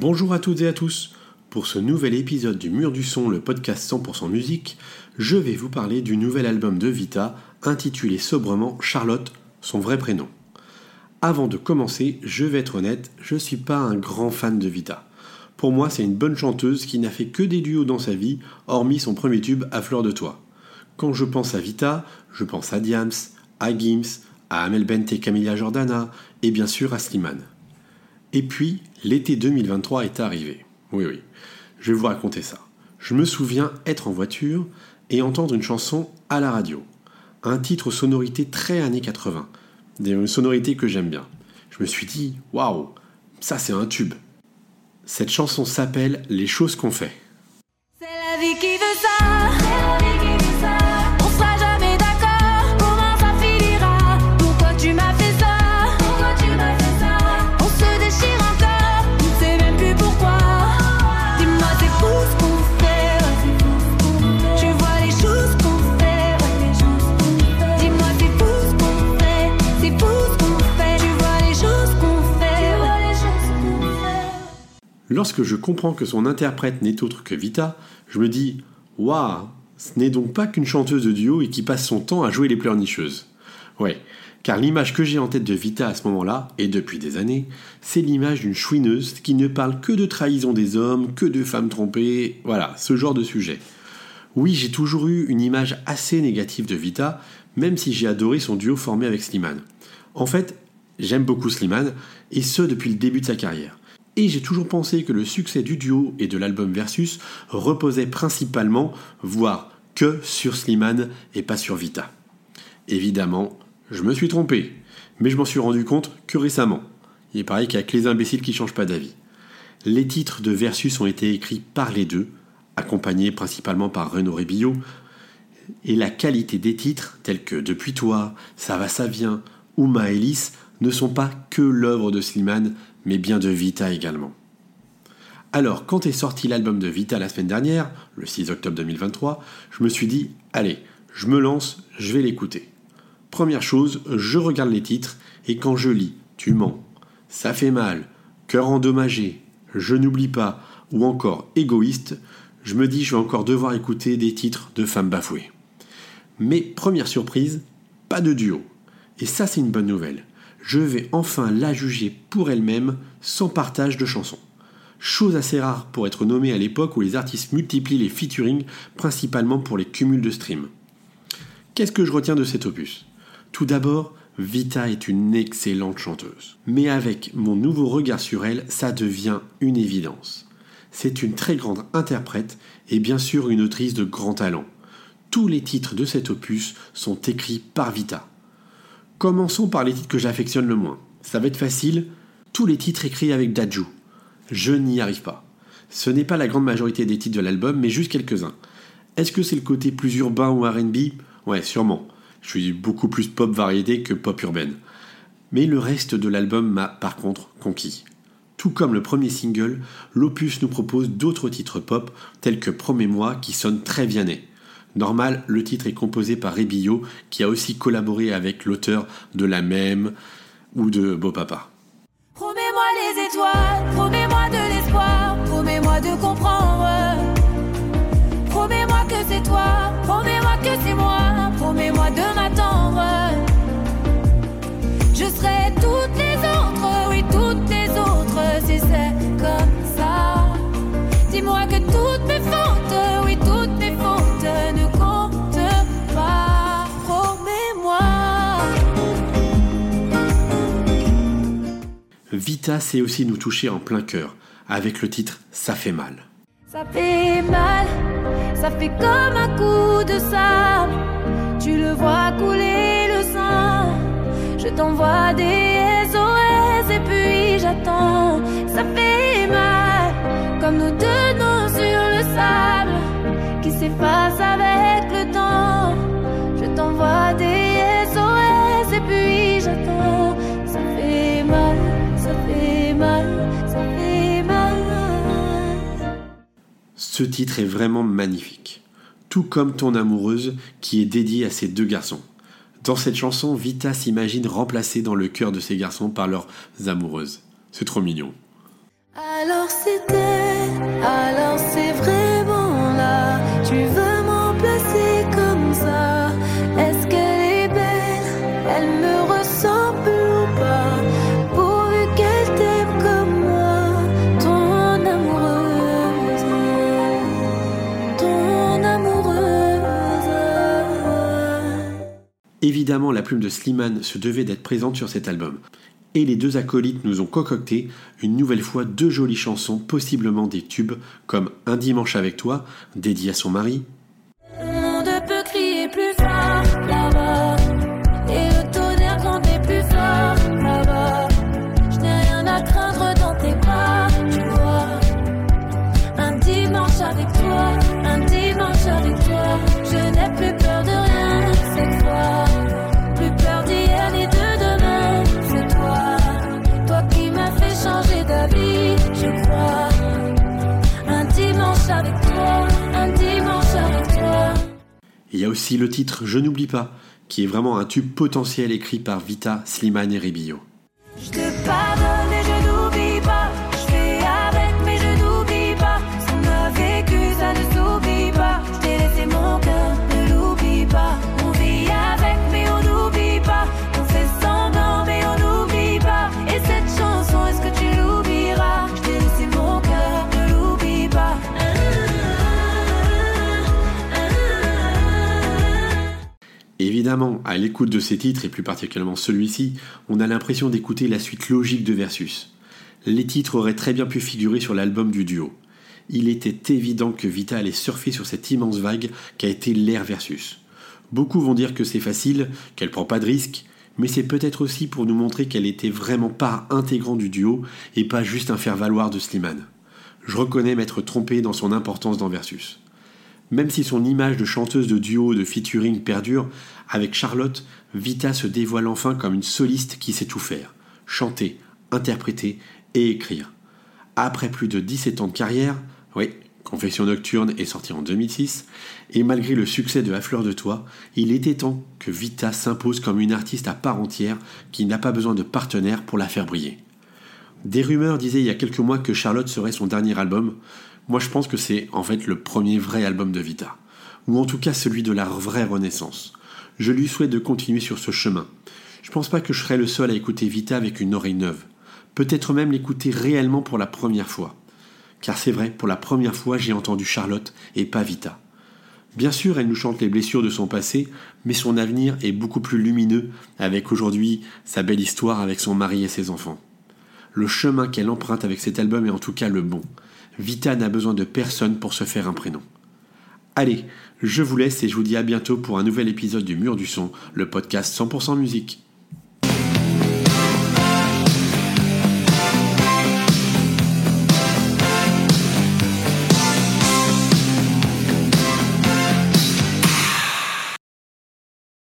Bonjour à toutes et à tous. Pour ce nouvel épisode du Mur du Son, le podcast 100% musique, je vais vous parler du nouvel album de Vita intitulé sobrement Charlotte, son vrai prénom. Avant de commencer, je vais être honnête, je ne suis pas un grand fan de Vita. Pour moi, c'est une bonne chanteuse qui n'a fait que des duos dans sa vie, hormis son premier tube à fleur de toit. Quand je pense à Vita, je pense à Diams, à Gims, à Amel Bent et Camilla Jordana, et bien sûr à Slimane. Et puis, l'été 2023 est arrivé. Oui, oui, je vais vous raconter ça. Je me souviens être en voiture et entendre une chanson à la radio. Un titre aux sonorités très années 80. Des sonorités que j'aime bien. Je me suis dit, waouh, ça c'est un tube. Cette chanson s'appelle Les choses qu'on fait. C'est la vie qui veut ça. Lorsque je comprends que son interprète n'est autre que Vita, je me dis Waouh, ce n'est donc pas qu'une chanteuse de duo et qui passe son temps à jouer les pleurnicheuses. Ouais, car l'image que j'ai en tête de Vita à ce moment-là, et depuis des années, c'est l'image d'une chouineuse qui ne parle que de trahison des hommes, que de femmes trompées, voilà, ce genre de sujet. Oui, j'ai toujours eu une image assez négative de Vita, même si j'ai adoré son duo formé avec Slimane. En fait, j'aime beaucoup Slimane, et ce depuis le début de sa carrière. Et j'ai toujours pensé que le succès du duo et de l'album Versus reposait principalement, voire que sur Slimane et pas sur Vita. Évidemment, je me suis trompé, mais je m'en suis rendu compte que récemment. Il paraît qu'il n'y a que les imbéciles qui changent pas d'avis. Les titres de Versus ont été écrits par les deux, accompagnés principalement par Renaud Rébillot, et la qualité des titres, tels que Depuis toi, Ça va, ça vient ou Maëlys, ne sont pas que l'œuvre de Slimane, mais bien de Vita également. Alors, quand est sorti l'album de Vita la semaine dernière, le 6 octobre 2023, je me suis dit, allez, je me lance, je vais l'écouter. Première chose, je regarde les titres, et quand je lis Tu mens, Ça fait mal, Cœur endommagé, Je n'oublie pas, ou encore Égoïste, je me dis je vais encore devoir écouter des titres de femmes bafouées. Mais première surprise, pas de duo. Et ça c'est une bonne nouvelle. Je vais enfin la juger pour elle-même sans partage de chansons. Chose assez rare pour être nommée à l'époque où les artistes multiplient les featuring principalement pour les cumuls de streams. Qu'est-ce que je retiens de cet opus? Tout d'abord, Vita est une excellente chanteuse. Mais avec mon nouveau regard sur elle, ça devient une évidence. C'est une très grande interprète et bien sûr une autrice de grand talent. Tous les titres de cet opus sont écrits par Vita. Commençons par les titres que j'affectionne le moins. Ça va être facile, tous les titres écrits avec Daju. Je n'y arrive pas. Ce n'est pas la grande majorité des titres de l'album, mais juste quelques-uns. Est-ce que c'est le côté plus urbain ou RB Ouais, sûrement. Je suis beaucoup plus pop variété que pop urbaine. Mais le reste de l'album m'a par contre conquis. Tout comme le premier single, l'opus nous propose d'autres titres pop tels que Promets-moi qui sonnent très bien nés. Normal, le titre est composé par Rébillot qui a aussi collaboré avec l'auteur de La Même ou de Beau Papa. Promets-moi les étoiles, promets-moi de l'espoir, promets-moi de comprendre. Vita sait aussi nous toucher en plein cœur avec le titre Ça fait mal. Ça fait mal, ça fait comme un coup de sable. Tu le vois couler le sang. Je t'envoie des SOS et puis j'attends. Ça fait mal, comme nous deux noms sur le sable qui s'efface avec Ce titre est vraiment magnifique, tout comme Ton amoureuse qui est dédiée à ces deux garçons. Dans cette chanson, Vita s'imagine remplacée dans le cœur de ces garçons par leurs amoureuses. C'est trop mignon. Alors c'était, alors c'est vraiment là, tu veux comme ça? Est-ce qu'elle est belle, elle me ressemble ou Évidemment, la plume de Slimane se devait d'être présente sur cet album. Et les deux acolytes nous ont concocté une nouvelle fois deux jolies chansons, possiblement des tubes, comme Un dimanche avec toi, dédié à son mari, Il y a aussi le titre Je n'oublie pas, qui est vraiment un tube potentiel écrit par Vita, Slimane et te Évidemment, à l'écoute de ces titres, et plus particulièrement celui-ci, on a l'impression d'écouter la suite logique de Versus. Les titres auraient très bien pu figurer sur l'album du duo. Il était évident que Vita allait surfer sur cette immense vague qu'a été l'ère Versus. Beaucoup vont dire que c'est facile, qu'elle prend pas de risques, mais c'est peut-être aussi pour nous montrer qu'elle était vraiment part intégrante du duo et pas juste un faire-valoir de Slimane. Je reconnais m'être trompé dans son importance dans Versus. Même si son image de chanteuse de duo de featuring perdure, avec Charlotte, Vita se dévoile enfin comme une soliste qui sait tout faire chanter, interpréter et écrire. Après plus de 17 ans de carrière, oui, Confession Nocturne est sorti en 2006, et malgré le succès de La Fleur de Toi, il était temps que Vita s'impose comme une artiste à part entière qui n'a pas besoin de partenaire pour la faire briller. Des rumeurs disaient il y a quelques mois que Charlotte serait son dernier album. Moi je pense que c'est en fait le premier vrai album de Vita. Ou en tout cas celui de la vraie renaissance. Je lui souhaite de continuer sur ce chemin. Je pense pas que je serai le seul à écouter Vita avec une oreille neuve. Peut-être même l'écouter réellement pour la première fois. Car c'est vrai, pour la première fois j'ai entendu Charlotte et pas Vita. Bien sûr, elle nous chante les blessures de son passé, mais son avenir est beaucoup plus lumineux avec aujourd'hui sa belle histoire avec son mari et ses enfants. Le chemin qu'elle emprunte avec cet album est en tout cas le bon. Vita n'a besoin de personne pour se faire un prénom. Allez, je vous laisse et je vous dis à bientôt pour un nouvel épisode du Mur du Son, le podcast 100% musique.